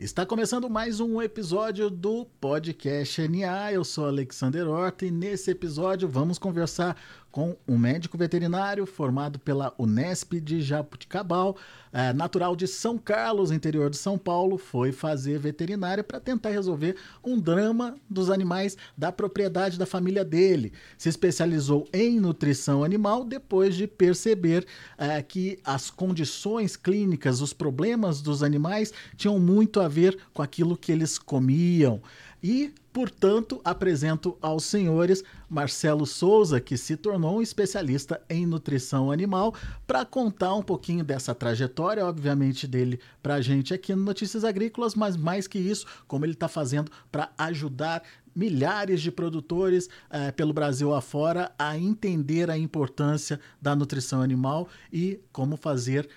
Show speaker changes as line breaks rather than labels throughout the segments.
Está começando mais um episódio do Podcast NA. Eu sou Alexander Horta e nesse episódio vamos conversar com um médico veterinário formado pela Unesp de Jabuticabal, é, natural de São Carlos, interior de São Paulo, foi fazer veterinária para tentar resolver um drama dos animais da propriedade da família dele. Se especializou em nutrição animal depois de perceber é, que as condições clínicas, os problemas dos animais tinham muito a ver com aquilo que eles comiam. E, portanto, apresento aos senhores Marcelo Souza, que se tornou um especialista em nutrição animal, para contar um pouquinho dessa trajetória, obviamente, dele para a gente aqui no Notícias Agrícolas, mas mais que isso, como ele está fazendo para ajudar milhares de produtores eh, pelo Brasil afora a entender a importância da nutrição animal e como fazer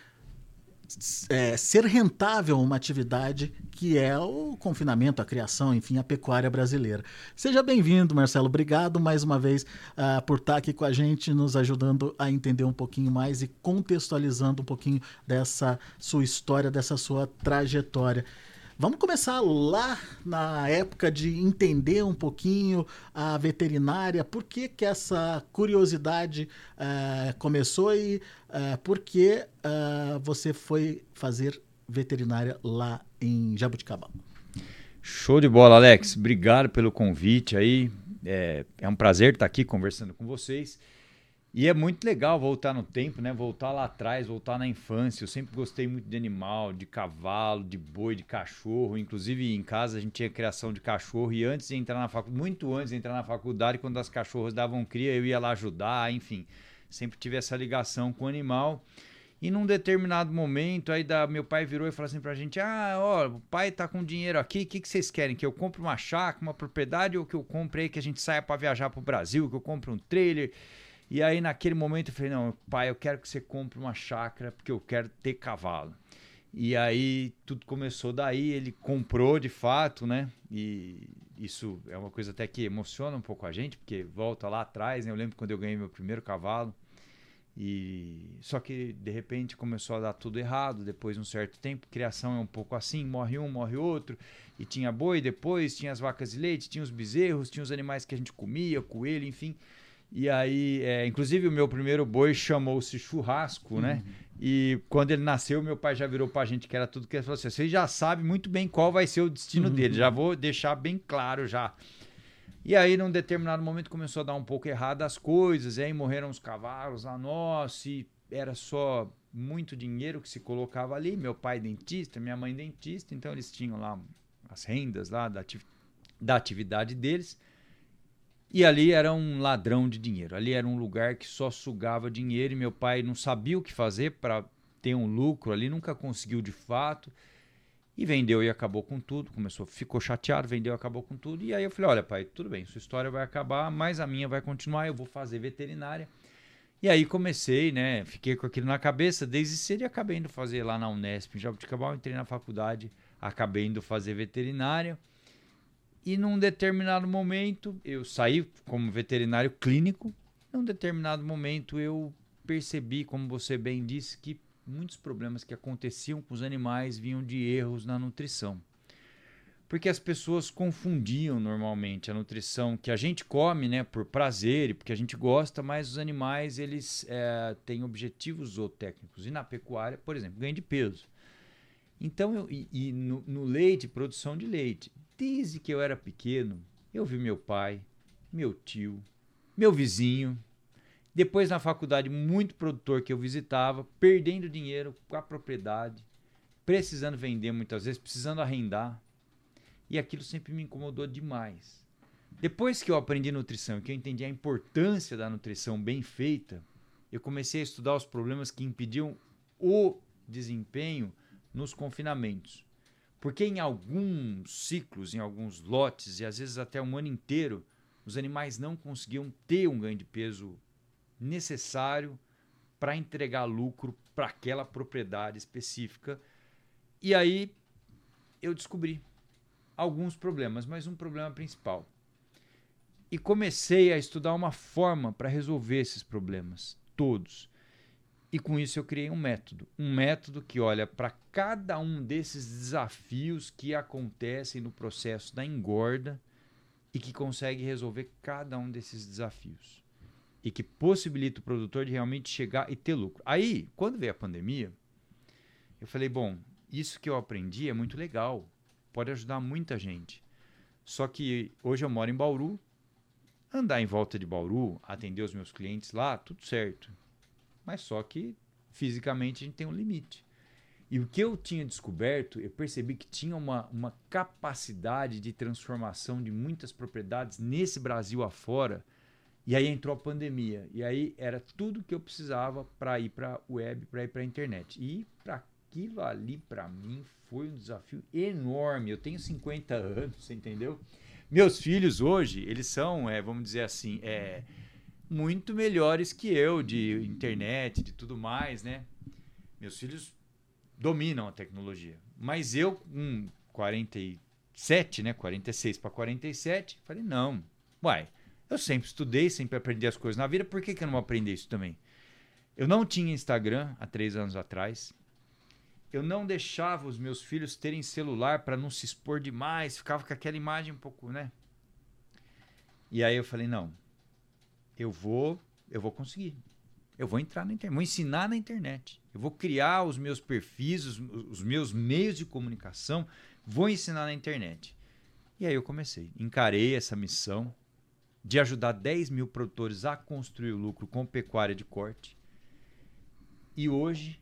é, ser rentável uma atividade que é o confinamento, a criação, enfim, a pecuária brasileira. Seja bem-vindo, Marcelo. Obrigado mais uma vez uh, por estar aqui com a gente, nos ajudando a entender um pouquinho mais e contextualizando um pouquinho dessa sua história, dessa sua trajetória. Vamos começar lá na época de entender um pouquinho a veterinária, por que, que essa curiosidade uh, começou e uh, por que uh, você foi fazer veterinária lá em Jabuticabal.
Show de bola, Alex. Obrigado pelo convite aí. É, é um prazer estar aqui conversando com vocês. E é muito legal voltar no tempo, né? Voltar lá atrás, voltar na infância. Eu sempre gostei muito de animal, de cavalo, de boi, de cachorro. Inclusive em casa a gente tinha criação de cachorro e antes de entrar na faculdade, muito antes de entrar na faculdade, quando as cachorras davam cria, eu ia lá ajudar, enfim. Sempre tive essa ligação com o animal. E num determinado momento, aí da, meu pai virou e falou assim pra gente: Ah, ó, o pai tá com dinheiro aqui, o que, que vocês querem? Que eu compre uma chácara, uma propriedade ou que eu compre aí que a gente saia para viajar pro Brasil, que eu compre um trailer? E aí, naquele momento, eu falei: não, pai, eu quero que você compre uma chácara porque eu quero ter cavalo. E aí, tudo começou daí. Ele comprou de fato, né? E isso é uma coisa até que emociona um pouco a gente, porque volta lá atrás, né? Eu lembro quando eu ganhei meu primeiro cavalo. E só que de repente começou a dar tudo errado depois de um certo tempo. Criação é um pouco assim, morre um, morre outro. E tinha boi depois, tinha as vacas de leite, tinha os bezerros, tinha os animais que a gente comia, coelho, enfim. E aí, é, inclusive, o meu primeiro boi chamou-se Churrasco, né? uhum. né? E quando ele nasceu, meu pai já virou pra gente que era tudo que ele falou assim: você já sabe muito bem qual vai ser o destino uhum. dele, já vou deixar bem claro já. E aí, num determinado momento, começou a dar um pouco errado as coisas, e aí morreram os cavalos lá, nossa, e era só muito dinheiro que se colocava ali. Meu pai dentista, minha mãe dentista, então eles tinham lá as rendas lá da, da atividade deles. E ali era um ladrão de dinheiro. Ali era um lugar que só sugava dinheiro e meu pai não sabia o que fazer para ter um lucro ali, nunca conseguiu de fato. E vendeu e acabou com tudo. Começou, ficou chateado, vendeu, acabou com tudo. E aí eu falei: "Olha, pai, tudo bem, sua história vai acabar, mas a minha vai continuar, eu vou fazer veterinária". E aí comecei, né? Fiquei com aquilo na cabeça desde cedo e acabei indo fazer lá na Unesp, em Jabuticabal, entrei na faculdade, acabei indo fazer veterinária. E num determinado momento, eu saí como veterinário clínico. Num determinado momento, eu percebi, como você bem disse, que muitos problemas que aconteciam com os animais vinham de erros na nutrição. Porque as pessoas confundiam normalmente a nutrição que a gente come, né, por prazer e porque a gente gosta, mas os animais eles é, têm objetivos zootécnicos. E na pecuária, por exemplo, ganho de peso. Então, eu, e, e no, no leite, produção de leite. Desde que eu era pequeno, eu vi meu pai, meu tio, meu vizinho, depois na faculdade, muito produtor que eu visitava, perdendo dinheiro com a propriedade, precisando vender muitas vezes, precisando arrendar. E aquilo sempre me incomodou demais. Depois que eu aprendi nutrição, que eu entendi a importância da nutrição bem feita, eu comecei a estudar os problemas que impediam o desempenho nos confinamentos. Porque em alguns ciclos, em alguns lotes, e às vezes até um ano inteiro, os animais não conseguiam ter um ganho de peso necessário para entregar lucro para aquela propriedade específica. E aí eu descobri alguns problemas, mas um problema principal. E comecei a estudar uma forma para resolver esses problemas, todos E com isso eu criei um método. Um método que olha para cada um desses desafios que acontecem no processo da engorda e que consegue resolver cada um desses desafios. E que possibilita o produtor de realmente chegar e ter lucro. Aí, quando veio a pandemia, eu falei: bom, isso que eu aprendi é muito legal, pode ajudar muita gente. Só que hoje eu moro em Bauru, andar em volta de Bauru, atender os meus clientes lá, tudo certo. Mas só que fisicamente a gente tem um limite. E o que eu tinha descoberto, eu percebi que tinha uma, uma capacidade de transformação de muitas propriedades nesse Brasil afora. E aí entrou a pandemia. E aí era tudo que eu precisava para ir para web, para ir para a internet. E para aquilo ali, para mim, foi um desafio enorme. Eu tenho 50 anos, entendeu? Meus filhos hoje, eles são, é, vamos dizer assim, é, muito melhores que eu de internet, de tudo mais, né? Meus filhos dominam a tecnologia. Mas eu, com 47, né? 46 para 47, falei, não. Uai, eu sempre estudei, sempre aprendi as coisas na vida, por que, que eu não vou aprender isso também? Eu não tinha Instagram há três anos atrás eu não deixava os meus filhos terem celular para não se expor demais, ficava com aquela imagem um pouco, né? E aí eu falei, não, eu vou, eu vou conseguir. Eu vou entrar na internet, vou ensinar na internet. Eu vou criar os meus perfis, os, os meus meios de comunicação, vou ensinar na internet. E aí eu comecei, encarei essa missão de ajudar 10 mil produtores a construir o lucro com pecuária de corte. E hoje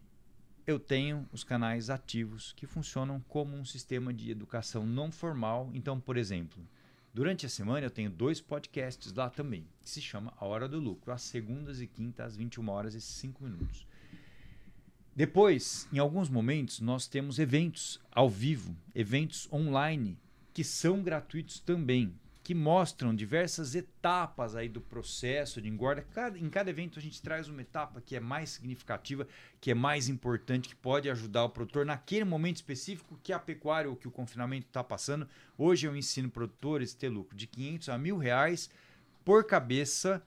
eu tenho os canais ativos que funcionam como um sistema de educação não formal. Então, por exemplo, durante a semana eu tenho dois podcasts lá também, que se chama A Hora do Lucro, às segundas e quintas, às 21 horas e 5 minutos. Depois, em alguns momentos, nós temos eventos ao vivo, eventos online, que são gratuitos também que mostram diversas etapas aí do processo de engorda. Cada, em cada evento a gente traz uma etapa que é mais significativa, que é mais importante, que pode ajudar o produtor naquele momento específico que a pecuária ou que o confinamento está passando. Hoje eu ensino produtores a ter lucro de 500 a mil reais por cabeça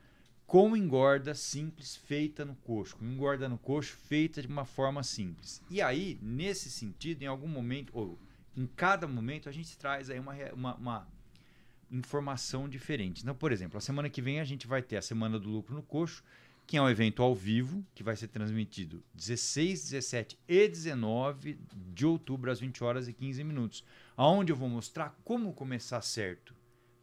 com engorda simples feita no coxo, com engorda no coxo feita de uma forma simples. E aí, nesse sentido, em algum momento, ou em cada momento, a gente traz aí uma, uma, uma informação diferente. Então, por exemplo, a semana que vem a gente vai ter a Semana do Lucro no Coxo, que é um evento ao vivo, que vai ser transmitido 16, 17 e 19 de outubro, às 20 horas e 15 minutos. Onde eu vou mostrar como começar certo,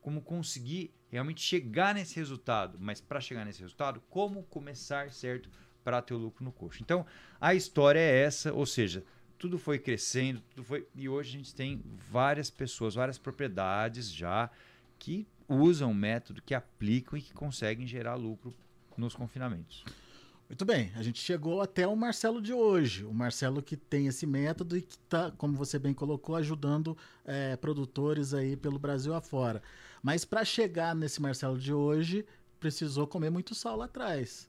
como conseguir realmente chegar nesse resultado. Mas para chegar nesse resultado, como começar certo para ter o lucro no coxo. Então, a história é essa, ou seja, tudo foi crescendo, tudo foi. E hoje a gente tem várias pessoas, várias propriedades já que usam o método, que aplicam e que conseguem gerar lucro nos confinamentos.
Muito bem, a gente chegou até o Marcelo de hoje. O Marcelo que tem esse método e que está, como você bem colocou, ajudando é, produtores aí pelo Brasil afora. Mas para chegar nesse Marcelo de hoje, precisou comer muito sal lá atrás.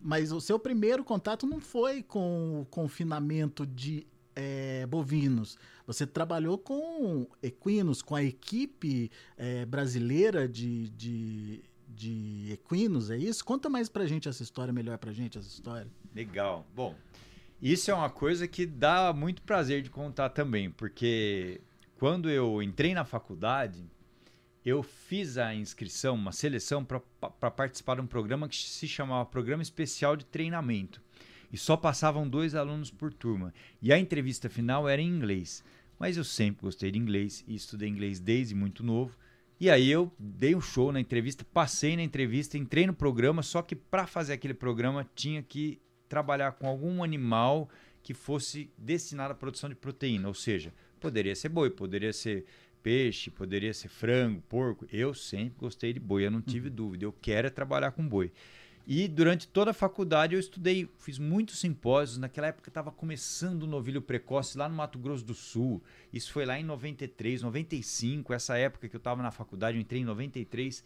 Mas o seu primeiro contato não foi com o confinamento de é, bovinos. Você trabalhou com equinos, com a equipe é, brasileira de, de, de equinos, é isso? Conta mais pra gente essa história, melhor pra gente essa história.
Legal. Bom, isso é uma coisa que dá muito prazer de contar também, porque quando eu entrei na faculdade, eu fiz a inscrição, uma seleção para participar de um programa que se chamava Programa Especial de Treinamento e só passavam dois alunos por turma. E a entrevista final era em inglês. Mas eu sempre gostei de inglês e estudei inglês desde muito novo. E aí eu dei um show na entrevista, passei na entrevista, entrei no programa, só que para fazer aquele programa tinha que trabalhar com algum animal que fosse destinado à produção de proteína, ou seja, poderia ser boi, poderia ser peixe, poderia ser frango, porco. Eu sempre gostei de boi, eu não tive uhum. dúvida. Eu quero é trabalhar com boi. E durante toda a faculdade eu estudei, fiz muitos simpósios. Naquela época estava começando o novilho precoce lá no Mato Grosso do Sul. Isso foi lá em 93, 95, essa época que eu estava na faculdade, eu entrei em 93.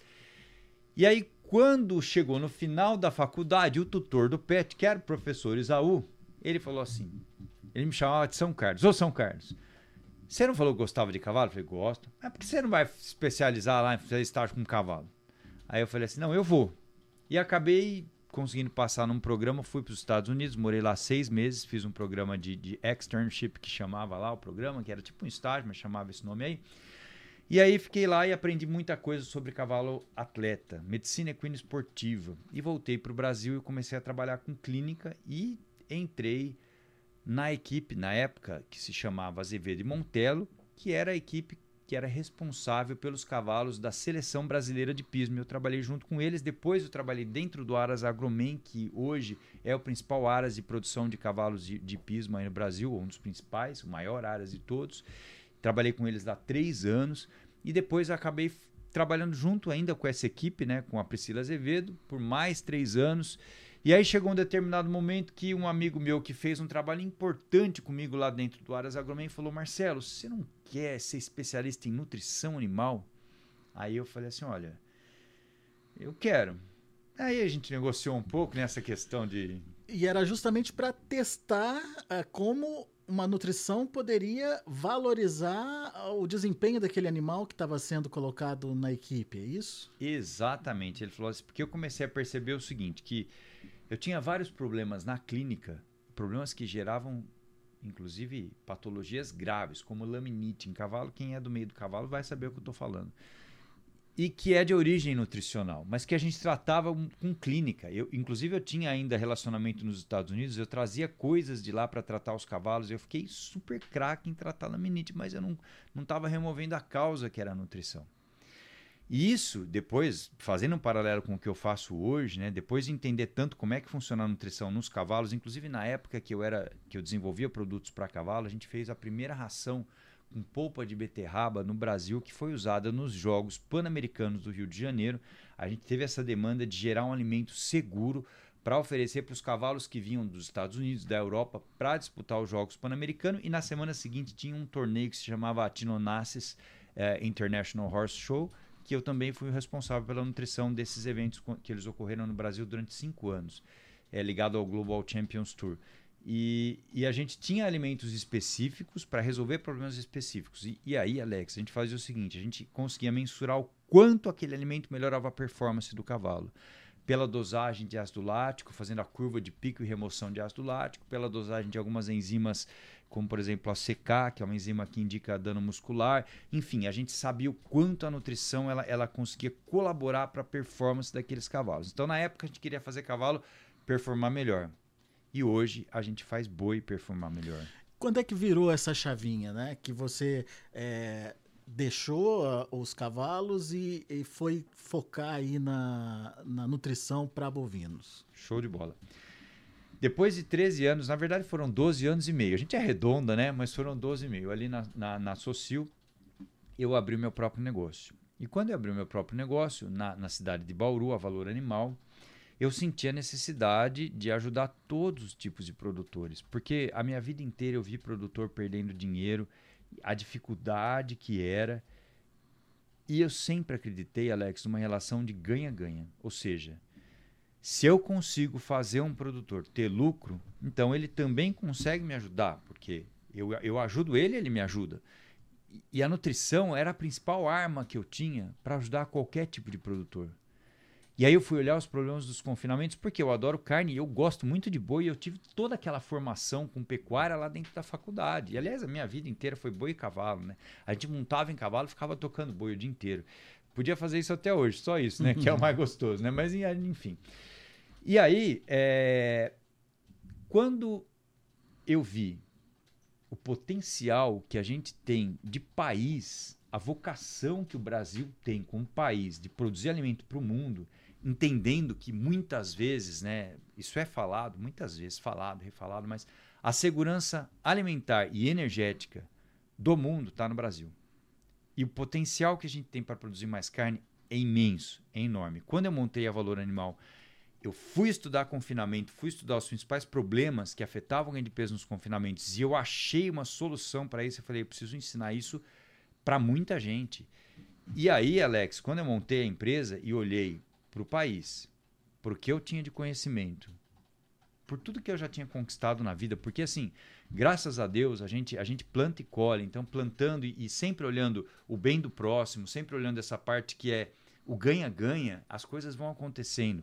E aí, quando chegou no final da faculdade, o tutor do PET, que era o professor Isaú, ele falou assim: ele me chamava de São Carlos. Ô São Carlos, você não falou que gostava de cavalo? Eu falei, gosto. Mas por que você não vai especializar lá em fazer estágio com cavalo? Aí eu falei assim: não, eu vou. E acabei conseguindo passar num programa, fui para os Estados Unidos, morei lá seis meses, fiz um programa de, de externship que chamava lá o programa, que era tipo um estágio, mas chamava esse nome aí. E aí fiquei lá e aprendi muita coisa sobre cavalo atleta, medicina equina esportiva. E voltei para o Brasil e comecei a trabalhar com clínica e entrei na equipe, na época, que se chamava Azevedo e Montelo, que era a equipe que era responsável pelos cavalos da seleção brasileira de pismo. Eu trabalhei junto com eles. Depois eu trabalhei dentro do Aras Agromen, que hoje é o principal Aras de produção de cavalos de, de pismo aí no Brasil, um dos principais, o maior Aras de todos. Trabalhei com eles lá três anos e depois acabei trabalhando junto ainda com essa equipe, né, com a Priscila Azevedo, por mais três anos. E aí chegou um determinado momento que um amigo meu que fez um trabalho importante comigo lá dentro do Aras Agromen falou: Marcelo, você não quer ser especialista em nutrição animal? Aí eu falei assim: olha, eu quero. Aí a gente negociou um pouco nessa questão de.
E era justamente para testar uh, como uma nutrição poderia valorizar o desempenho daquele animal que estava sendo colocado na equipe, é isso?
Exatamente. Ele falou assim, porque eu comecei a perceber o seguinte, que eu tinha vários problemas na clínica, problemas que geravam inclusive patologias graves, como laminite em cavalo. Quem é do meio do cavalo vai saber o que eu estou falando. E que é de origem nutricional, mas que a gente tratava com clínica. Eu, inclusive, eu tinha ainda relacionamento nos Estados Unidos, eu trazia coisas de lá para tratar os cavalos. Eu fiquei super craque em tratar laminite, mas eu não estava removendo a causa que era a nutrição. E isso, depois, fazendo um paralelo com o que eu faço hoje, né, depois de entender tanto como é que funciona a nutrição nos cavalos, inclusive na época que eu era que eu desenvolvia produtos para cavalo, a gente fez a primeira ração com polpa de beterraba no Brasil que foi usada nos Jogos Pan-Americanos do Rio de Janeiro. A gente teve essa demanda de gerar um alimento seguro para oferecer para os cavalos que vinham dos Estados Unidos, da Europa, para disputar os Jogos Pan-Americanos. E na semana seguinte tinha um torneio que se chamava Atinonasses eh, International Horse Show, que eu também fui o responsável pela nutrição desses eventos que eles ocorreram no Brasil durante cinco anos, é, ligado ao Global Champions Tour. E, e a gente tinha alimentos específicos para resolver problemas específicos. E, e, aí, Alex, a gente fazia o seguinte: a gente conseguia mensurar o quanto aquele alimento melhorava a performance do cavalo. Pela dosagem de ácido lático, fazendo a curva de pico e remoção de ácido lático, pela dosagem de algumas enzimas como por exemplo a CK, que é uma enzima que indica dano muscular. Enfim, a gente sabia o quanto a nutrição ela, ela conseguia colaborar para a performance daqueles cavalos. Então, na época, a gente queria fazer cavalo performar melhor. E hoje a gente faz boi performar melhor.
Quando é que virou essa chavinha, né? Que você é, deixou uh, os cavalos e, e, foi focar aí na, na nutrição para bovinos?
Show de bola. Depois de 13 anos, na verdade foram 12 anos e meio. A gente é redonda, né? Mas foram 12 e meio. Ali na, na, na Socil, eu abri o meu próprio negócio. E quando eu abri o meu próprio negócio, na, na cidade de Bauru, a Valor Animal, eu senti a necessidade de ajudar todos os tipos de produtores. Porque a minha vida inteira eu vi produtor perdendo dinheiro, a dificuldade que era. E eu sempre acreditei, Alex, numa relação de ganha-ganha. Ou seja, se eu consigo fazer um produtor ter lucro, então ele também consegue me ajudar, porque eu, eu ajudo ele, ele me ajuda. E a nutrição era a principal arma que eu tinha para ajudar qualquer tipo de produtor. E aí eu fui olhar os problemas dos confinamentos, porque eu adoro carne eu gosto muito de boi. Eu tive toda aquela formação com pecuária lá dentro da faculdade. E, aliás, a minha vida inteira foi boi e cavalo, né? A gente montava em cavalo ficava tocando boi o dia inteiro. Podia fazer isso até hoje, só isso, né? que é o mais gostoso, né? Mas, enfim. E aí, é, quando eu vi o potencial que a gente tem de país, a vocação que o Brasil tem como país de produzir alimento para o mundo, entendendo que muitas vezes, né, isso é falado, muitas vezes falado, refalado, mas a segurança alimentar e energética do mundo está no Brasil. E o potencial que a gente tem para produzir mais carne é imenso, é enorme. Quando eu montei a Valor Animal eu fui estudar confinamento, fui estudar os principais problemas que afetavam o ganho de peso nos confinamentos e eu achei uma solução para isso. Eu falei, eu preciso ensinar isso para muita gente. E aí, Alex, quando eu montei a empresa e olhei para o país, para o que eu tinha de conhecimento, por tudo que eu já tinha conquistado na vida, porque assim, graças a Deus, a gente, a gente planta e colhe, então plantando e, e sempre olhando o bem do próximo, sempre olhando essa parte que é o ganha-ganha, as coisas vão acontecendo.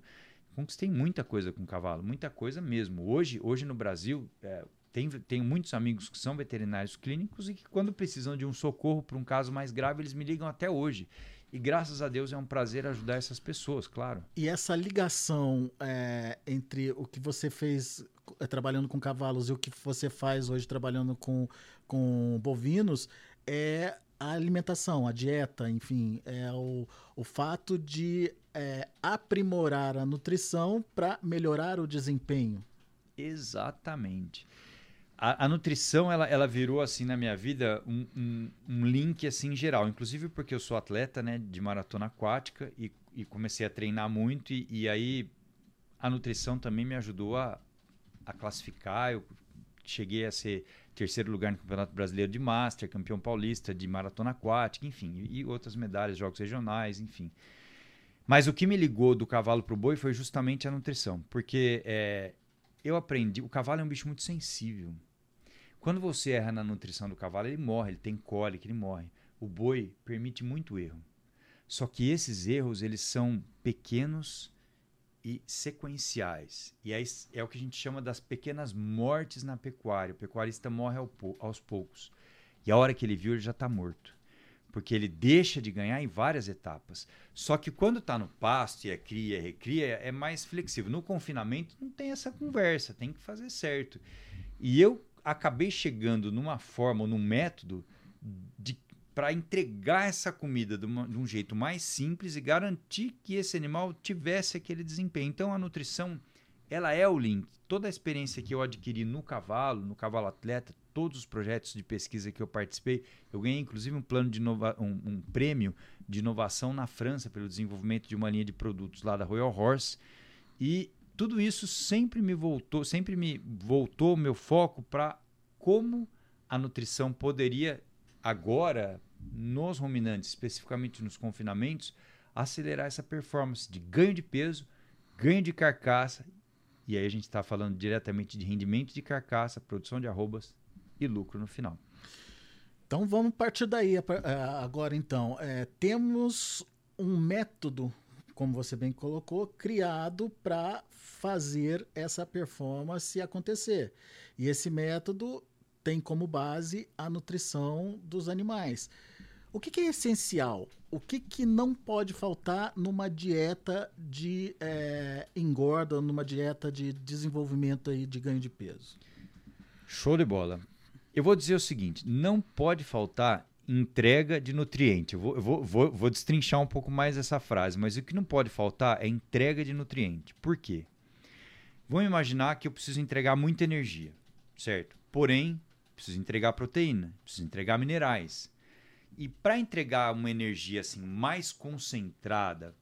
conquistei muita coisa com cavalo, muita coisa mesmo. Hoje, hoje no Brasil, é, tem, tenho muitos amigos que são veterinários clínicos e que, quando precisam de um socorro para um caso mais grave, eles me ligam até hoje. E graças a Deus é um prazer ajudar essas pessoas, claro.
E essa ligação é, entre o que você fez é, trabalhando com cavalos e o que você faz hoje trabalhando com, com bovinos é a alimentação, a dieta, enfim, é o, o fato de é, aprimorar a nutrição para melhorar o desempenho.
Exatamente. A, a, nutrição ela, ela virou assim na minha vida um, um, um, link assim geral, inclusive porque eu sou atleta né, de maratona aquática e, e comecei a treinar muito e, e, aí a nutrição também me ajudou a, a classificar. Eu cheguei a ser terceiro lugar no Campeonato Brasileiro de Master, campeão paulista de maratona aquática, enfim, e outras medalhas, jogos regionais, enfim. Mas o que me ligou do cavalo para o boi foi justamente a nutrição, porque é, eu aprendi. O cavalo é um bicho muito sensível. Quando você erra na nutrição do cavalo, ele morre, ele tem cólica, ele morre. O boi permite muito erro. Só que esses erros eles são pequenos e sequenciais. E é, é o que a gente chama das pequenas mortes na pecuária. O pecuarista morre ao, aos poucos. E a hora que ele viu, ele já está morto. Porque ele deixa de ganhar em várias etapas. Só que quando está no pasto e é cria, recria, é mais flexível. No confinamento não tem essa conversa, tem que fazer certo. E eu acabei chegando numa forma, num método de para entregar essa comida de, uma, de, um jeito mais simples e garantir que esse animal tivesse aquele desempenho. Então a nutrição ela é o link. Toda a experiência que eu adquiri no cavalo, no cavalo atleta, todos os projetos de pesquisa que eu participei, eu ganhei inclusive um plano de inova um, um prêmio de inovação na França pelo desenvolvimento de uma linha de produtos lá da Royal Horse e tudo isso sempre me voltou, sempre me voltou meu foco para como a nutrição poderia agora nos ruminantes, especificamente nos confinamentos, acelerar essa performance de ganho de peso, ganho de carcaça, e aí a gente está falando diretamente de rendimento de carcaça, produção de arrobas e lucro no final.
Então vamos partir daí agora então. É, temos um método, como você bem colocou, criado para fazer essa performance acontecer. E esse método tem como base a nutrição dos animais. O que, que é essencial? O que, que não pode faltar numa dieta de é, engorda, numa dieta de desenvolvimento aí de ganho de peso?
Show de bola. Eu vou dizer o seguinte: não pode faltar entrega de nutriente. Eu vou, vou, vou, vou destrinchar um pouco mais essa frase, mas o que não pode faltar é entrega de nutriente. Por quê? Vamos imaginar que eu preciso entregar muita energia, certo? Porém, preciso entregar proteína, preciso entregar minerais. E para entregar uma energia assim mais concentrada,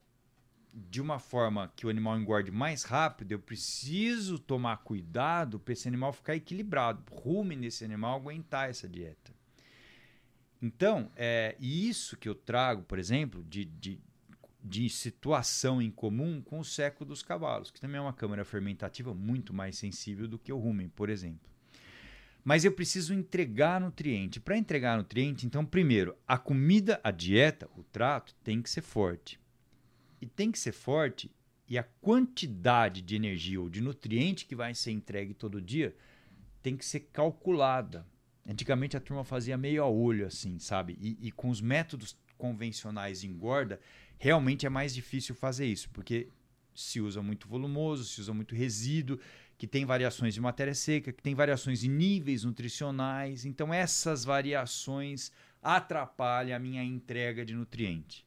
de uma forma que o animal engorde mais rápido, eu preciso tomar cuidado para esse animal ficar equilibrado, rume nesse animal aguentar essa dieta. Então, é isso que eu trago, por exemplo, de, de, de situação em comum com o seco dos cavalos, que também é uma câmara fermentativa muito mais sensível do que o rumen, por exemplo. Mas eu preciso entregar nutriente. Para entregar nutriente, então, primeiro, a comida, a dieta, o trato tem que ser forte. E tem que ser forte e a quantidade de energia ou de nutriente que vai ser entregue todo dia tem que ser calculada. Antigamente a turma fazia meio a olho, assim, sabe? E, e com os métodos convencionais de engorda, realmente é mais difícil fazer isso, porque se usa muito volumoso, se usa muito resíduo, que tem variações de matéria seca, que tem variações de níveis nutricionais. Então, essas variações atrapalham a minha entrega de nutriente.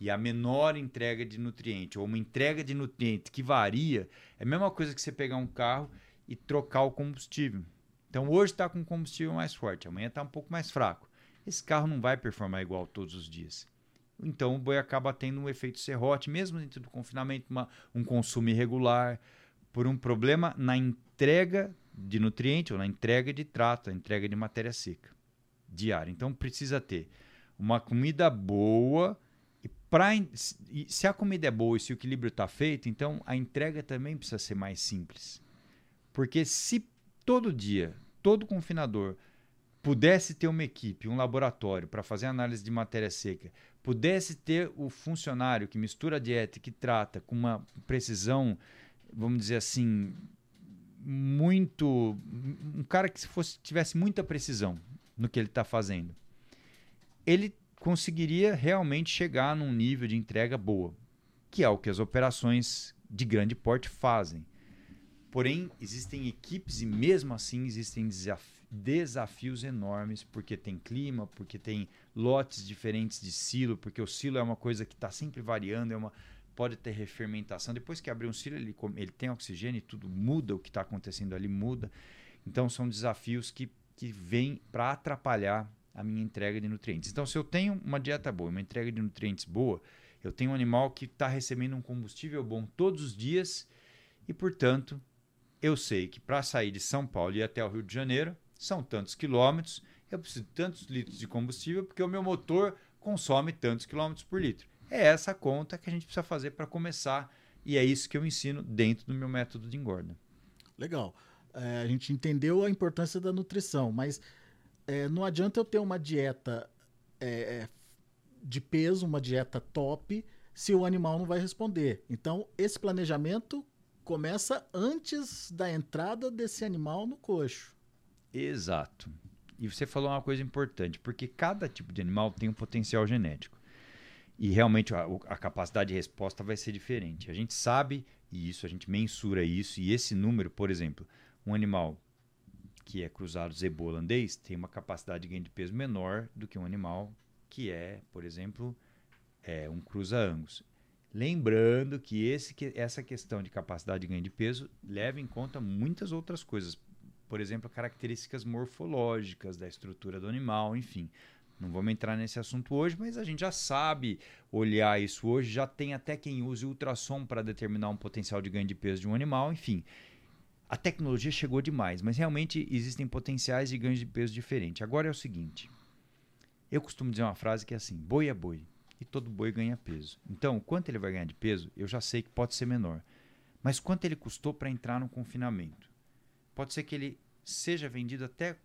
E a menor entrega de nutriente, ou uma entrega de nutriente que varia, é a mesma coisa que você pegar um carro e trocar o combustível. Então, hoje está com combustível mais forte, amanhã está um pouco mais fraco. Esse carro não vai performar igual todos os dias. Então, o boi acaba tendo um efeito serrote, mesmo dentro do confinamento, uma, um consumo irregular, por um problema na entrega de nutriente ou na entrega de trato, entrega de matéria seca diária. Então precisa ter uma comida boa e para se a comida é boa e se o equilíbrio está feito, então a entrega também precisa ser mais simples. Porque se todo dia, todo confinador pudesse ter uma equipe, um laboratório para fazer análise de matéria seca, pudesse ter o funcionário que mistura a dieta que trata com uma precisão, vamos dizer assim, muito. Um cara que fosse, tivesse muita precisão no que ele está fazendo, ele conseguiria realmente chegar num nível de entrega boa, que é o que as operações de grande porte fazem. Porém, existem equipes e mesmo assim existem desafios enormes, porque tem clima, porque tem lotes diferentes de silo, porque o silo é uma coisa que está sempre variando, é uma, pode ter refermentação. Depois que abrir um silo, ele, ele tem oxigênio e tudo muda, o que está acontecendo ali muda. Então, são desafios que, que vêm para atrapalhar a minha entrega de nutrientes. Então, se eu tenho uma dieta boa, uma entrega de nutrientes boa, eu tenho um animal que está recebendo um combustível bom todos os dias e, portanto, eu sei que para sair de São Paulo e ir até o Rio de Janeiro são tantos quilômetros, eu preciso de tantos litros de combustível porque o meu motor consome tantos quilômetros por litro. É essa conta que a gente precisa fazer para começar e é isso que eu ensino dentro do meu método de engorda.
Legal. É, a gente entendeu a importância da nutrição, mas é, não adianta eu ter uma dieta é, é, de peso, uma dieta top, se o animal não vai responder. Então, esse planejamento começa antes da entrada desse animal no coxo.
Exato. E você falou uma coisa importante, porque cada tipo de animal tem um potencial genético. E realmente a, a, capacidade de resposta vai ser diferente. A gente sabe isso, a gente mensura isso, e esse número, por exemplo, um animal que é cruzado zebô holandês tem uma capacidade de ganho de peso menor do que um animal que é, por exemplo, é um cruza angus. Lembrando que, esse, que essa questão de capacidade de ganho de peso leva em conta muitas outras coisas. Por exemplo, características morfológicas da estrutura do animal, enfim. Não vamos entrar nesse assunto hoje, mas a gente já sabe olhar isso hoje. Já tem até quem use ultrassom para determinar um potencial de ganho de peso de um animal, enfim. A tecnologia chegou demais, mas realmente existem potenciais de ganho de peso diferentes. Agora é o seguinte: eu costumo dizer uma frase que é assim: boi é boi e todo boi ganha peso. Então, quanto ele vai ganhar de peso, eu já sei que pode ser menor. Mas quanto ele custou para entrar no confinamento? Pode ser que ele seja vendido até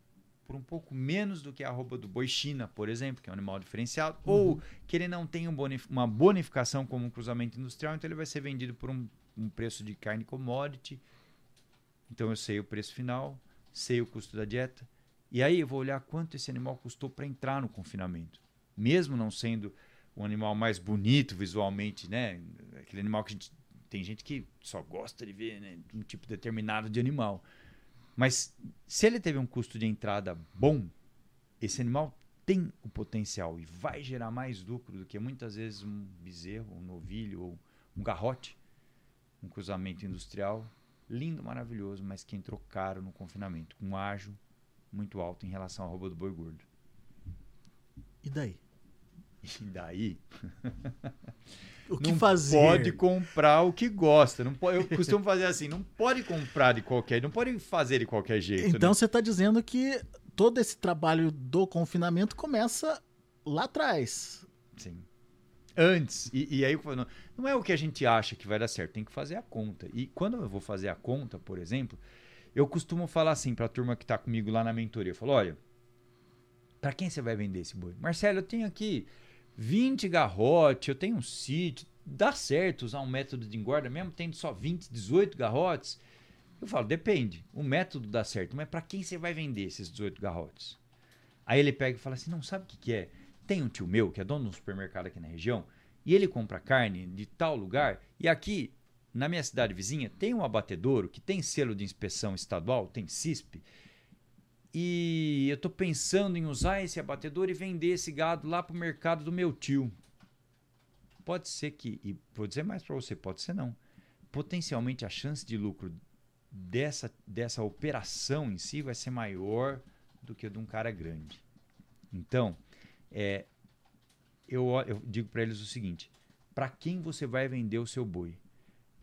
por um pouco menos do que a arroba do boi China, por exemplo, que é um animal diferenciado, uhum. ou que ele não tem um bonif uma bonificação como um cruzamento industrial, então ele vai ser vendido por um, um preço de carne commodity. Então eu sei o preço final, sei o custo da dieta, e aí eu vou olhar quanto esse animal custou para entrar no confinamento. Mesmo não sendo o animal mais bonito visualmente, né? Aquele animal que gente, tem gente que só gosta de ver, né? Um tipo determinado de animal. Mas se ele teve um custo de entrada bom, esse animal tem o potencial e vai gerar mais lucro do que muitas vezes um bezerro, um novilho ou um garrote, um cruzamento industrial lindo, maravilhoso, mas que entrou caro no confinamento, com um ágio muito alto em relação ao roubo do boi gordo.
E daí?
E daí?
O que não fazer?
pode comprar o que gosta. Não pode, eu costumo fazer assim, não pode comprar de qualquer, não pode fazer de qualquer jeito.
Então
né?
você está dizendo que todo esse trabalho do confinamento começa lá atrás.
Sim. Antes. E, e aí não, não é o que a gente acha que vai dar certo, tem que fazer a conta. E quando eu vou fazer a conta, por exemplo, eu costumo falar assim para a turma que está comigo lá na mentoria, eu falo, olha, para quem você vai vender esse boi? Marcelo, eu tenho aqui 20 garrotes, eu tenho um sítio, dá certo usar um método de engorda mesmo tendo só 20, 18 garrotes? Eu falo, depende. O método dá certo, mas para quem você vai vender esses 18 garrotes? Aí ele pega e fala assim: não, sabe o que, que é? Tem um tio meu que é dono de um supermercado aqui na região e ele compra carne de tal lugar e aqui na minha cidade vizinha tem um abatedouro que tem selo de inspeção estadual, tem CISP, e eu estou pensando em usar esse abatedor e vender esse gado lá para o mercado do meu tio. Pode ser que, e vou dizer mais para você, pode ser não. Potencialmente a chance de lucro dessa, dessa operação em si vai ser maior do que a de um cara grande. Então, é, eu, eu digo para eles o seguinte: para quem você vai vender o seu boi?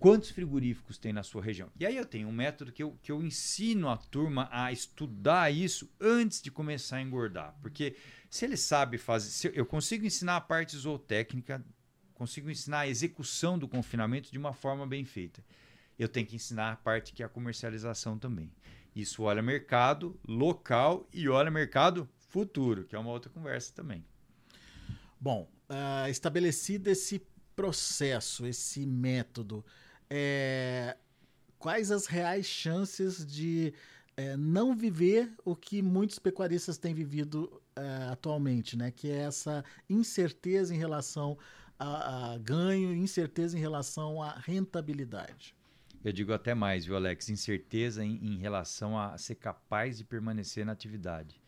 Quantos frigoríficos tem na sua região? E aí eu tenho um método que eu, que eu ensino a turma a estudar isso antes de começar a engordar. Porque se ele sabe fazer. eu consigo ensinar a parte zootécnica, consigo ensinar a execução do confinamento de uma forma bem feita. Eu tenho que ensinar a parte que é a comercialização também. Isso olha mercado local e olha mercado futuro, que é uma outra conversa também.
Bom, uh, estabelecido esse processo, esse método, é, quais as reais chances de é, não viver o que muitos pecuaristas têm vivido é, atualmente, né? Que é essa incerteza em relação a, a, ganho, incerteza em relação à rentabilidade.
Eu digo até mais, viu, Alex? Incerteza em, em relação a ser capaz de permanecer na atividade.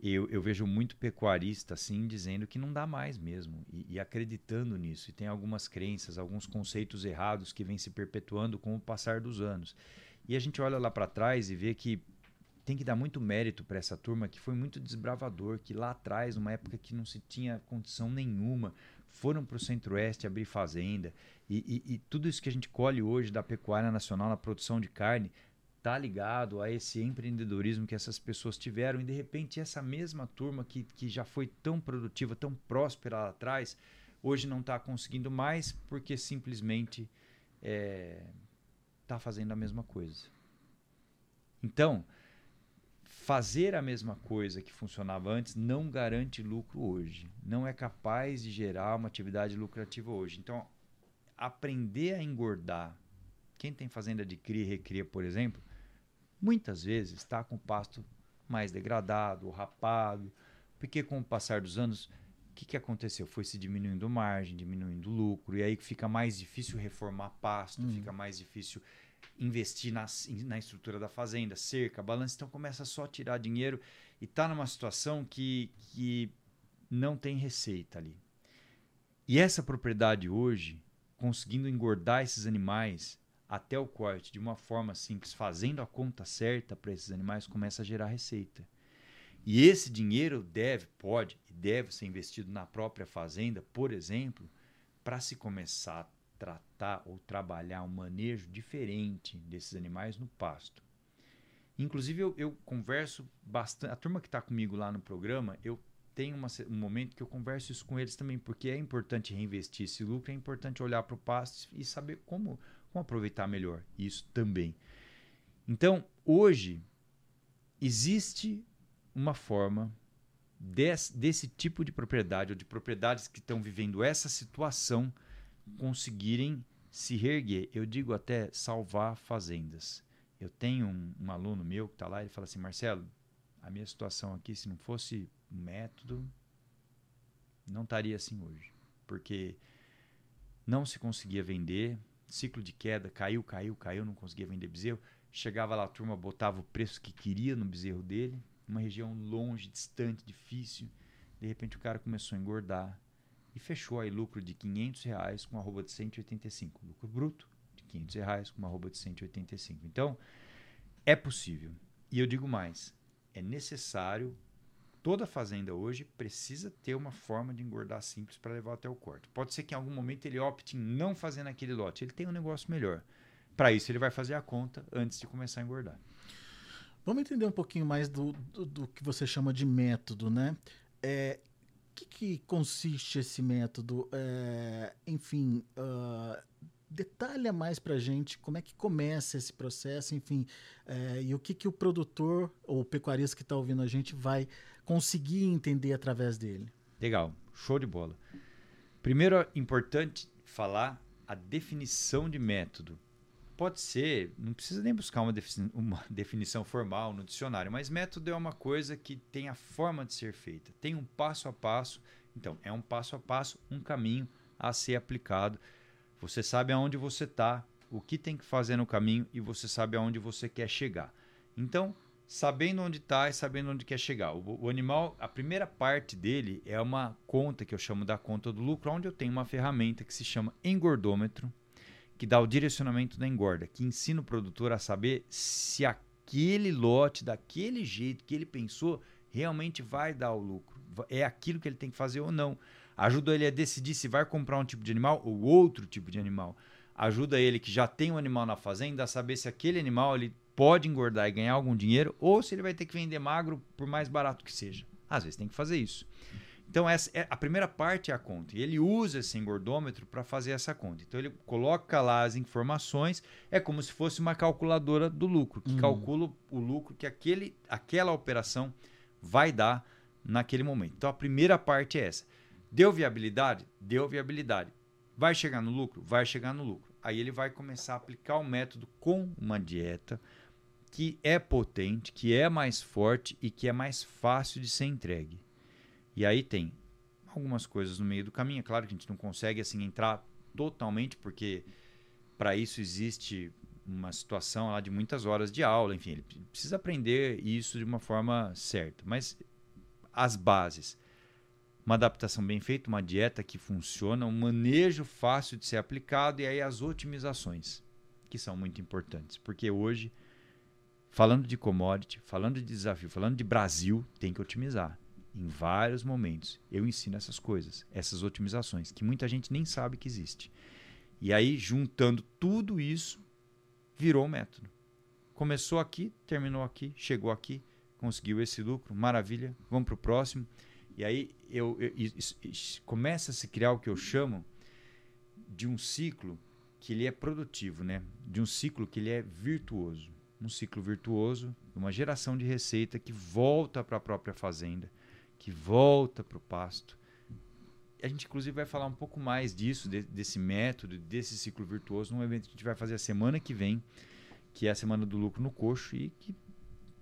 Eu, eu, vejo muito pecuarista assim dizendo que não dá mais mesmo e, e, acreditando nisso. E tem algumas crenças, alguns conceitos errados que vêm se perpetuando com o passar dos anos. E a gente olha lá para trás e vê que tem que dar muito mérito para essa turma que foi muito desbravador, que lá atrás, numa época que não se tinha condição nenhuma, foram para o Centro-Oeste abrir fazenda. E, e, e, tudo isso que a gente colhe hoje da pecuária nacional na produção de carne está ligado a esse empreendedorismo que essas pessoas tiveram. E de repente, essa mesma turma que, que já foi tão produtiva, tão próspera lá atrás, hoje não está conseguindo mais porque simplesmente está é, tá fazendo a mesma coisa. Então, fazer a mesma coisa que funcionava antes não garante lucro hoje. Não é capaz de gerar uma atividade lucrativa hoje. Então, aprender a engordar. Quem tem fazenda de cria e recria, por exemplo, muitas vezes está com o pasto mais degradado, rapado, porque com o passar dos anos, o que, que aconteceu? Foi se diminuindo margem, diminuindo lucro, e aí fica mais difícil reformar pasto, hum. fica mais difícil investir na, na estrutura da fazenda, cerca, balança, então começa só a tirar dinheiro e está numa situação que, que não tem receita ali. E essa propriedade hoje, conseguindo engordar esses animais até o corte de uma forma simples, fazendo a conta certa para esses animais, começa a gerar receita. E esse dinheiro deve, pode e deve ser investido na própria fazenda, por exemplo, para se começar tratar ou trabalhar um manejo diferente desses animais no pasto. Inclusive, eu, eu converso bastante. A turma que está comigo lá no programa, eu tenho uma, um momento que eu converso isso com eles também, porque é importante reinvestir esse lucro, é importante olhar para o pasto e saber como, como aproveitar melhor isso também. Então, hoje, existe uma forma desse, desse tipo de propriedade, ou de propriedades que estão vivendo essa situação conseguirem se reerguer. Eu digo até salvar fazendas. Eu tenho um, um aluno meu que está lá e fala assim, Marcelo, a minha situação aqui, se não fosse um método, não estaria assim hoje. Porque não se conseguia vender, ciclo de queda, caiu, caiu, caiu, não conseguia vender bezerro. Chegava lá, a turma botava o preço que queria no bezerro dele, uma região longe, distante, difícil. De repente o cara começou a engordar, e fechou aí lucro de 500 reais com arroba de 185. Lucro bruto de 500 reais com arroba de 185. Então, é possível. E eu digo mais, é necessário, toda fazenda hoje precisa ter uma forma de engordar simples para levar até o corte. Pode ser que em algum momento ele opte em não fazer naquele lote, ele tem um negócio melhor. Para isso ele vai fazer a conta antes de começar a engordar.
Vamos entender um pouquinho mais do, do, do que você chama de método, né? É, que, que consiste esse método? É, enfim, uh, detalha mais para gente como é que começa esse processo, enfim, é, e o que, que o produtor ou o pecuarista que está ouvindo a gente vai conseguir entender através dele.
Legal, show de bola. Primeiro, é importante falar a definição de método pode ser, não precisa nem buscar uma, defini uma, definição formal no dicionário, mas método é uma coisa que tem a forma de ser feita, tem um passo a passo. Então, é um passo a passo, um caminho a ser aplicado. Você sabe aonde você está, o que tem que fazer no caminho e você sabe aonde você quer chegar. Então, sabendo onde está e sabendo onde quer chegar. O, o, animal, a primeira parte dele é uma conta que eu chamo da conta do lucro, onde eu tenho uma ferramenta que se chama engordômetro que dá o direcionamento da engorda, que ensina o produtor a saber se aquele lote, daquele jeito que ele pensou, realmente vai dar o lucro. É aquilo que ele tem que fazer ou não. Ajuda ele a decidir se vai comprar um tipo de animal ou outro tipo de animal. Ajuda ele que já tem um animal na fazenda a saber se aquele animal ele pode engordar e ganhar algum dinheiro ou se ele vai ter que vender magro por mais barato que seja. Às vezes tem que fazer isso. Então, essa é, a primeira parte é a conta. E ele usa esse engordômetro para fazer essa conta. Então, ele coloca lá as informações, é como se fosse uma calculadora do lucro, que
Uhum.
calcula o lucro que aquele, aquela operação vai dar naquele momento. Então, a primeira parte é essa. Deu viabilidade? Deu viabilidade. Vai chegar no lucro? Vai chegar no lucro. Aí ele vai começar a aplicar o método com uma dieta que é potente, que é mais forte e que é mais fácil de ser entregue. E aí tem algumas coisas no meio do caminho. É claro que a gente não consegue assim entrar totalmente, porque para isso existe uma situação lá de muitas horas de aula. Enfim, ele precisa aprender isso de uma forma certa. Mas as bases. Uma adaptação bem feita, uma dieta que funciona, um manejo fácil de ser aplicado e aí as otimizações, que são muito importantes. Porque hoje, falando de commodity, falando de desafio, falando de Brasil, tem que otimizar em vários momentos eu ensino essas coisas, essas otimizações, que muita gente nem sabe que existe. E aí, juntando tudo isso, virou um método. Começou aqui, terminou aqui, chegou aqui, conseguiu esse lucro, maravilha, vamos para o próximo. E aí eu, eu, começa a se criar o que eu chamo de um ciclo que ele é produtivo, né? De um ciclo que ele é virtuoso. Um ciclo virtuoso, uma geração de receita que volta para a própria fazenda, que volta para o pasto. A gente, inclusive, vai falar um pouco mais disso, de- desse método, desse ciclo virtuoso, num evento que a gente vai fazer a semana que vem, que é a Semana do Lucro no Coxo, e que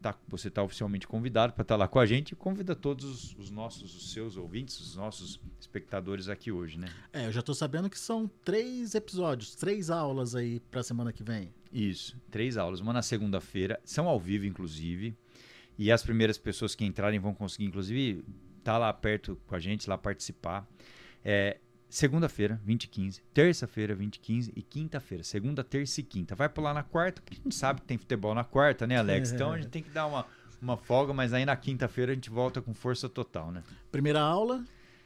tá, você está oficialmente convidado para estar lá com a gente e convida todos os, os nossos, os seus ouvintes, os nossos espectadores aqui hoje, né?
É, eu já tô sabendo que são três episódios, três aulas aí pra semana que vem.
Isso, três aulas, uma na segunda-feira, são ao vivo, inclusive. E as primeiras pessoas que entrarem vão conseguir, inclusive, estar lá perto com a gente, lá participar. É, segunda-feira, 20 e 15. Terça-feira, 20 e 15. E quinta-feira, segunda, terça e quinta. Vai pular na quarta, porque a gente sabe que tem futebol na quarta, né, Alex? Então a gente tem que dar uma, uma folga, mas aí na quinta-feira a gente volta com força total, né?
Primeira aula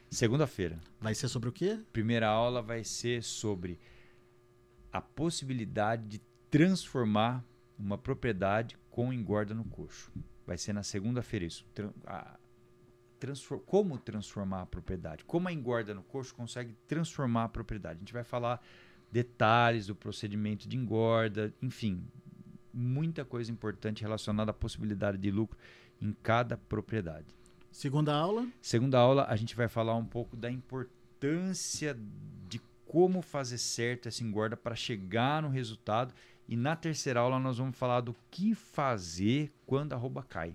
Segunda-feira,
vai ser sobre o quê?
primeira aula vai ser sobre a possibilidade de transformar uma propriedade com engorda no coxo. Vai ser na segunda-feira isso. A- transfor- como transformar a propriedade? Como a engorda no coxo consegue transformar a propriedade? A gente vai falar detalhes do procedimento de engorda, enfim, muita coisa importante relacionada à possibilidade de lucro em cada propriedade.
Segunda aula,
Segunda aula, a gente vai falar um pouco da importância de como fazer certo essa engorda para chegar no resultado. E na terceira aula, nós vamos falar do que fazer quando a arroba cai.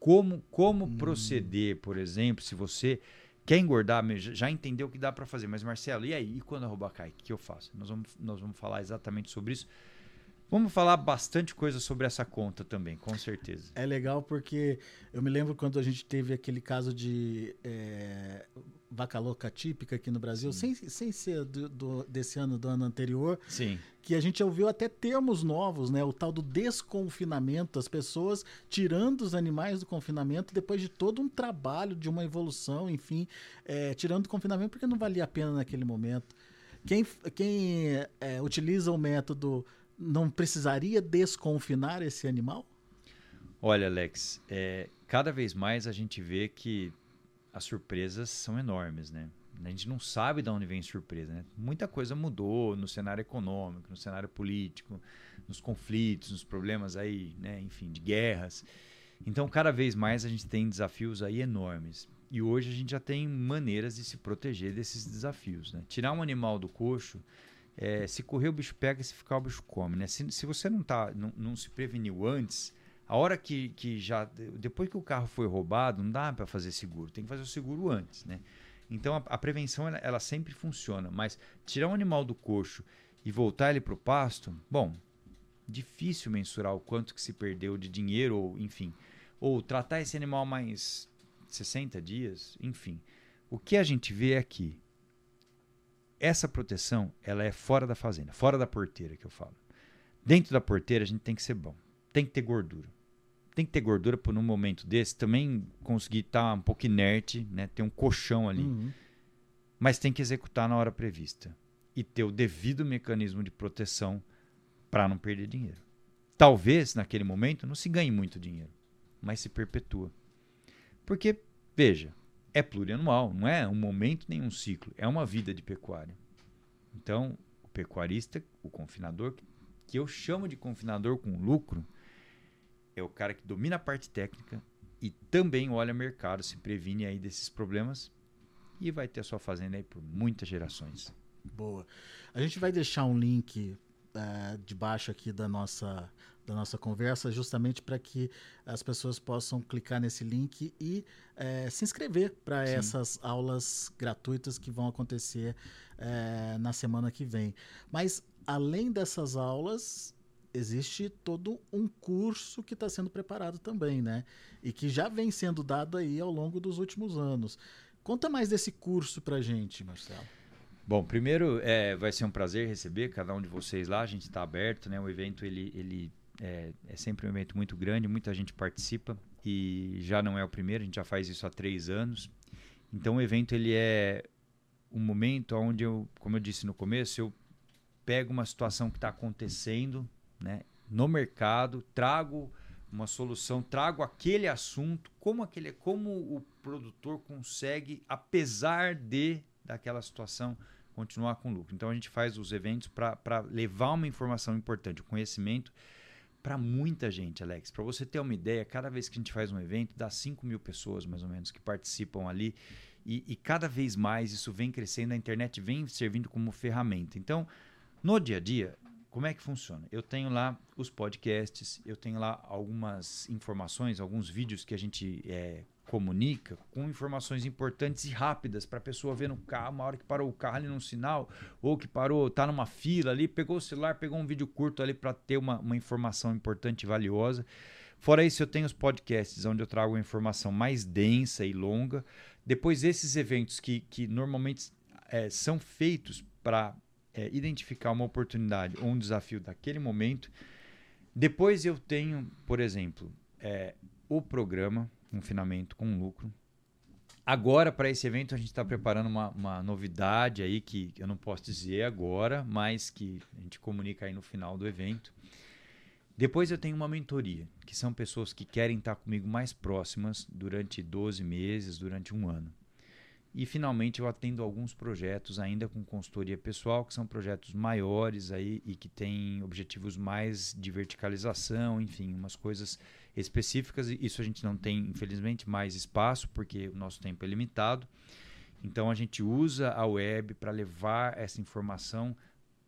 Como, como proceder, por exemplo, se você quer engordar, já- entendeu o que dá para fazer. Mas, Marcelo, e aí? E quando a arroba cai? O que eu faço? Nós vamos, nós vamos falar exatamente sobre isso. Vamos falar bastante coisa sobre essa conta também, com certeza.
é legal porque eu me lembro quando a gente teve aquele caso de é, vaca louca típica aqui no Brasil, sem, sem ser do, do- desse ano, do ano anterior,
Sim.
que a gente ouviu até termos novos, né? O tal do desconfinamento, as pessoas tirando os animais do confinamento depois de todo um trabalho, de uma evolução, enfim, é, tirando do confinamento porque não valia a pena naquele momento. Quem, quem é, utiliza o método não precisaria desconfinar esse animal?
Olha, Alex, é, cada vez mais a gente vê que as surpresas são enormes, né? A gente não sabe de onde vem surpresa, né? Muita coisa mudou no cenário econômico, no cenário político, nos conflitos, nos problemas aí, né? Enfim, de guerras. Então, cada vez mais a gente tem desafios aí enormes. E hoje a gente já tem maneiras de se proteger desses desafios, né? Tirar um animal do coxo, é, se correr o bicho pega, se ficar o bicho come, né? Se, se você não, tá, não, não se preveniu antes, a hora que, que já. Depois que o carro foi roubado, não dá para fazer seguro. Tem que fazer o seguro antes, né? Então a, a prevenção ela, ela sempre funciona. Mas tirar um animal do coxo e voltar ele para o pasto, bom, difícil mensurar o quanto que se perdeu de dinheiro, ou enfim. Ou tratar esse animal mais 60 dias, enfim. O que a gente vê é que essa proteção ela é fora da fazenda, fora da porteira que eu falo. Dentro da porteira a gente tem que ser bom, tem que ter gordura. Tem que ter gordura para num momento desse também conseguir estar um pouco inerte, né? ter um colchão ali.
Uhum.
Mas tem que executar na hora prevista e ter o devido mecanismo de proteção para não perder dinheiro. Talvez naquele momento não se ganhe muito dinheiro, mas se perpetua. Porque, veja, é plurianual, não é um momento nem um ciclo, é uma vida de pecuária. Então, o pecuarista, o confinador, que eu chamo de confinador com lucro, é o cara que domina a parte técnica e também olha mercado, se previne aí desses problemas e vai ter a sua fazenda aí por muitas gerações.
Boa. A gente vai deixar um link uh, debaixo aqui da nossa da nossa conversa, justamente para que as pessoas possam clicar nesse link e é, se inscrever para essas aulas gratuitas que vão acontecer é, na semana que vem. Mas além dessas aulas, existe todo um curso que está sendo preparado também, né? E que já vem sendo dado aí ao longo dos últimos anos. Conta mais desse curso para gente, Marcelo.
Bom, primeiro é, vai ser um prazer receber cada um de vocês lá. A gente está aberto, né? O evento ele, ele é, é, sempre um evento muito grande, muita gente participa e já não é o primeiro. A gente já faz isso há três anos. Então o evento ele é um momento onde eu, como eu disse no começo, eu pego uma situação que está acontecendo, né? No mercado, trago uma solução, trago aquele assunto, como aquele, como o produtor consegue, apesar de daquela situação, continuar com lucro. Então a gente faz os eventos para levar uma informação importante, o conhecimento para muita gente, Alex. Para você ter uma ideia, cada vez que a gente faz um evento, dá 5 mil pessoas mais ou menos que participam ali. E, e, cada vez mais isso vem crescendo, a internet vem servindo como ferramenta. Então, no dia a dia, como é que funciona? Eu tenho lá os podcasts, eu tenho lá algumas informações, alguns vídeos que a gente é, comunica com informações importantes e rápidas para a pessoa ver no carro, uma hora que parou o carro ali no sinal, ou que parou, tá numa fila ali, pegou o celular, pegou um vídeo curto ali para ter uma, uma informação importante e valiosa. Fora isso, eu tenho os podcasts onde eu trago informação mais densa e longa. Depois, esses eventos que, que normalmente é, são feitos para é, identificar uma oportunidade ou um desafio daquele momento. Depois, eu tenho, por exemplo, é, o programa confinamento com lucro. Agora, para esse evento, a gente está preparando uma, uma, novidade aí que eu não posso dizer agora, mas que a gente comunica aí no final do evento. Depois eu tenho uma mentoria, que são pessoas que querem estar comigo mais próximas durante 12 meses, durante um ano. E finalmente eu atendo alguns projetos ainda com consultoria pessoal, que são projetos maiores aí e que têm objetivos mais de verticalização, enfim, umas coisas específicas. Isso a gente não tem, infelizmente, mais espaço, porque o nosso tempo é limitado. Então a gente usa a web para levar essa informação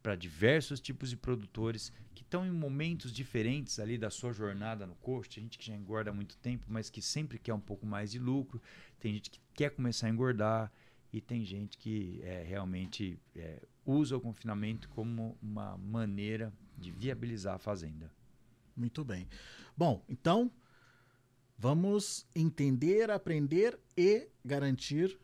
para diversos tipos de produtores que estão em momentos diferentes ali da sua jornada no coach. Tem gente que já engorda há muito tempo, mas que sempre quer um pouco mais de lucro. Tem gente que quer começar a engordar e tem gente que é, realmente é, usa o confinamento como uma maneira de viabilizar a fazenda.
Muito bem. Bom, então vamos entender, aprender e garantir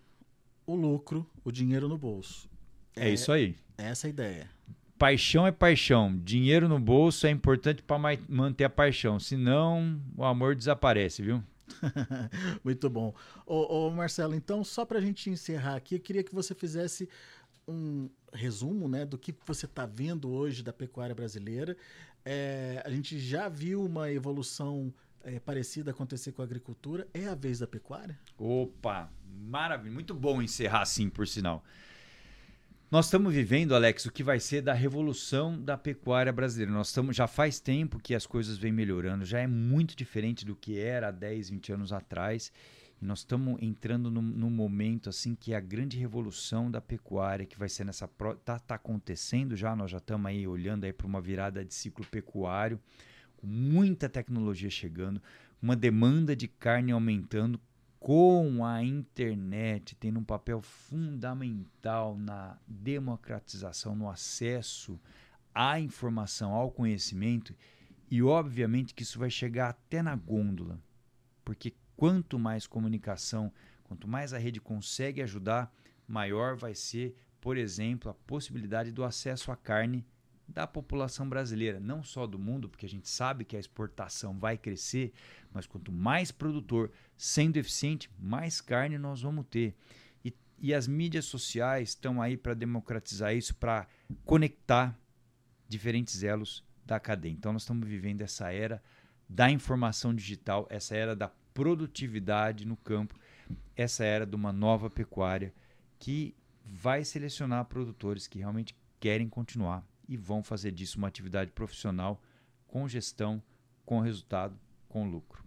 o lucro, o dinheiro no bolso.
É, é isso aí.
Essa é a ideia.
Paixão é paixão. Dinheiro no bolso é importante para manter a paixão. Senão, o amor desaparece, viu?
Muito bom. Ô, ô, Marcelo, então, só para a gente encerrar aqui, eu queria que você fizesse um resumo né, do que você está vendo hoje da pecuária brasileira é, a gente já viu uma evolução é, parecida acontecer com a agricultura. É a vez da pecuária?
Opa, maravilha. Muito bom encerrar assim, por sinal. Nós estamos vivendo, Alex, o que vai ser da revolução da pecuária brasileira. Nós estamos já faz tempo que as coisas vêm melhorando, já é muito diferente do que era há 10, 20 anos atrás. E nós estamos entrando num, num, momento assim que é a grande revolução da pecuária que vai ser nessa tá, tá acontecendo já nós já estamos aí olhando aí para uma virada de ciclo pecuário com muita tecnologia chegando uma demanda de carne aumentando com a internet tendo um papel fundamental na democratização no acesso à informação ao conhecimento e obviamente que isso vai chegar até na gôndola porque quanto mais comunicação, quanto mais a rede consegue ajudar, maior vai ser, por exemplo, a possibilidade do acesso à carne da população brasileira, não só do mundo, porque a gente sabe que a exportação vai crescer, mas quanto mais produtor sendo eficiente, mais carne nós vamos ter. E, e as mídias sociais estão aí para democratizar isso, para conectar diferentes elos da cadeia. Então nós estamos vivendo essa era da informação digital, essa era da produtividade no campo, essa era de uma nova pecuária que vai selecionar produtores que realmente querem continuar e vão fazer disso uma atividade profissional com gestão, com resultado, com lucro.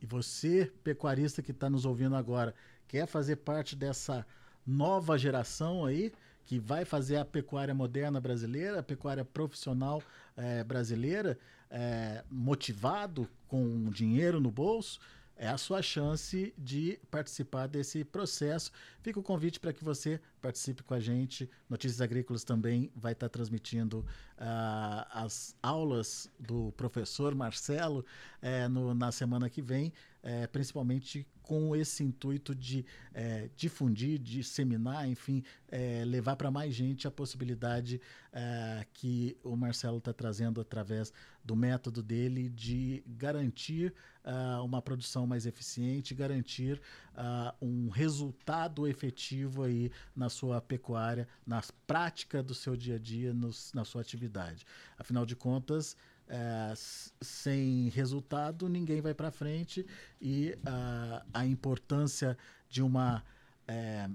E você, pecuarista que está nos ouvindo agora, quer fazer parte dessa nova geração aí que vai fazer a pecuária moderna brasileira, a pecuária profissional é, brasileira, é, motivado com dinheiro no bolso, é a sua chance de participar desse processo. Fica o convite para que você participe com a gente. Notícias Agrícolas também vai estar transmitindo uh, as aulas do professor Marcelo uh, no, na semana que vem, uh, principalmente com esse intuito de é, difundir, disseminar, enfim, é, levar para mais gente a possibilidade é, que o Marcelo está trazendo através do método dele de garantir uh, uma produção mais eficiente, garantir uh, um resultado efetivo aí na sua pecuária, na prática do seu dia a dia, nos, na sua atividade. Afinal de contas, é, sem resultado, ninguém vai para frente e uh, a importância de uma é,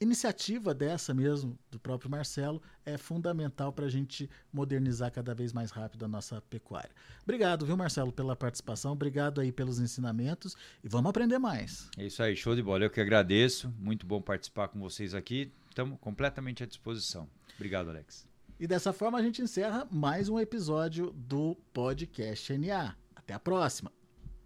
iniciativa dessa mesmo, do próprio Marcelo, é fundamental para a gente modernizar cada vez mais rápido a nossa pecuária. Obrigado, viu, Marcelo, pela participação, obrigado aí pelos ensinamentos e vamos aprender mais.
É isso aí, show de bola. Eu que agradeço, muito bom participar com vocês aqui, estamos completamente à disposição. Obrigado, Alex.
E dessa forma a gente encerra mais um episódio do Podcast NA. Até a próxima!